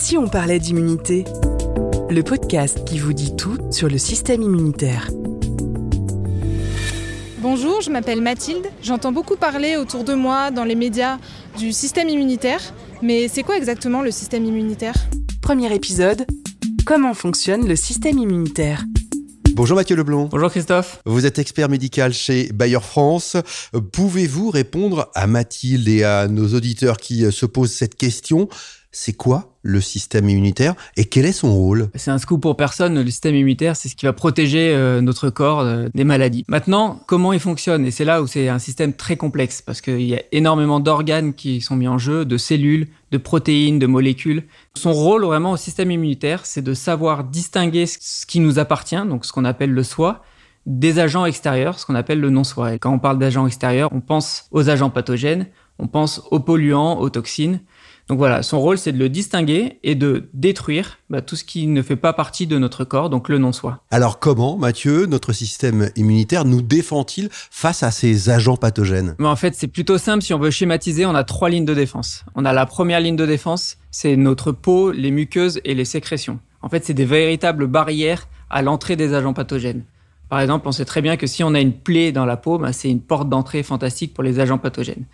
si on parlait d'immunité Le podcast qui vous dit tout sur le système immunitaire. Bonjour, je m'appelle Mathilde. J'entends beaucoup parler autour de moi, dans les médias, du système immunitaire. Mais c'est quoi exactement le système immunitaire? Premier épisode, comment fonctionne le système immunitaire? Bonjour Mathieu Leblond. Bonjour Christophe. Vous êtes expert médical chez Bayer France. Pouvez-vous répondre à Mathilde et à nos auditeurs qui se posent cette question? C'est quoi le système immunitaire et quel est son rôle? C'est un scoop pour personne. Le système immunitaire, c'est ce qui va protéger euh, notre corps euh, des maladies. Maintenant, comment il fonctionne? Et c'est là où c'est un système très complexe parce qu'il y a énormément d'organes qui sont mis en jeu, de cellules, de protéines, de molécules. Son rôle vraiment au système immunitaire, c'est de savoir distinguer ce qui nous appartient, donc ce qu'on appelle le soi, des agents extérieurs, ce qu'on appelle le non-soi. Quand on parle d'agents extérieurs, on pense aux agents pathogènes, on pense aux polluants, aux toxines. Donc voilà, son rôle, c'est de le distinguer et de détruire bah, tout ce qui ne fait pas partie de notre corps, donc le non-soi. Alors comment, Mathieu, notre système immunitaire nous défend-il face à ces agents pathogènes? En fait, c'est plutôt simple. Si on veut schématiser, on a trois lignes de défense. On a la première ligne de défense, c'est notre peau, les muqueuses et les sécrétions. En fait, c'est des véritables barrières à l'entrée des agents pathogènes. Par exemple, on sait très bien que si on a une plaie dans la peau, c'est une porte d'entrée fantastique pour les agents pathogènes.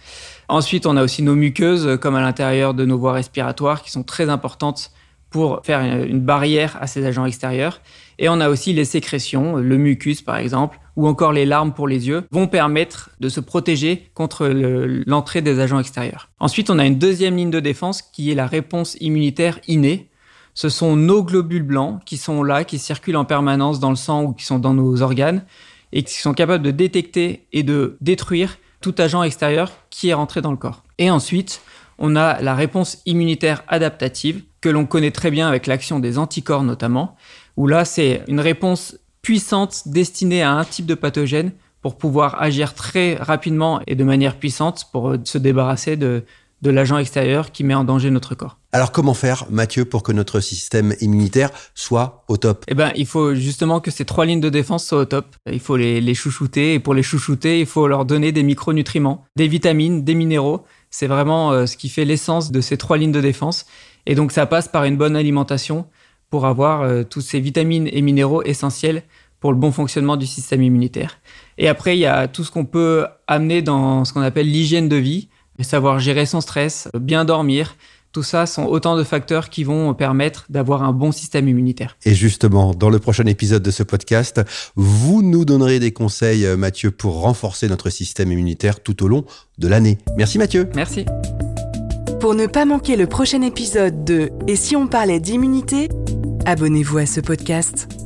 Ensuite, on a aussi nos muqueuses, comme à l'intérieur de nos voies respiratoires, qui sont très importantes pour faire une barrière à ces agents extérieurs. Et on a aussi les sécrétions, le mucus par exemple, ou encore les larmes pour les yeux, vont permettre de se protéger contre l'entrée des agents extérieurs. Ensuite, on a une deuxième ligne de défense qui est la réponse immunitaire innée ce sont nos globules blancs qui sont là, qui circulent en permanence dans le sang ou qui sont dans nos organes et qui sont capables de détecter et de détruire tout agent extérieur qui est rentré dans le corps. Et ensuite, on a la réponse immunitaire adaptative que l'on connaît très bien avec l'action des anticorps notamment, où là c'est une réponse puissante destinée à un type de pathogène pour pouvoir agir très rapidement et de manière puissante pour se débarrasser de, de l'agent extérieur qui met en danger notre corps. Alors comment faire, Mathieu, pour que notre système immunitaire soit au top? Eh ben, il faut justement que ces trois lignes de défense soient au top. Il faut les, les chouchouter et pour les chouchouter, il faut leur donner des micronutriments, des vitamines, des minéraux. C'est vraiment euh, ce qui fait l'essence de ces trois lignes de défense. Et donc ça passe par une bonne alimentation pour avoir euh, tous ces vitamines et minéraux essentiels pour le bon fonctionnement du système immunitaire. Et après, il y a tout ce qu'on peut amener dans ce qu'on appelle l'hygiène de vie savoir gérer son stress, bien dormir, tout ça sont autant de facteurs qui vont permettre d'avoir un bon système immunitaire. Et justement, dans le prochain épisode de ce podcast, vous nous donnerez des conseils, euh, Mathieu, pour renforcer notre système immunitaire tout au long de l'année. Merci Mathieu. Merci. Pour ne pas manquer le prochain épisode de Et si on parlait d'immunité, abonnez-vous à ce podcast.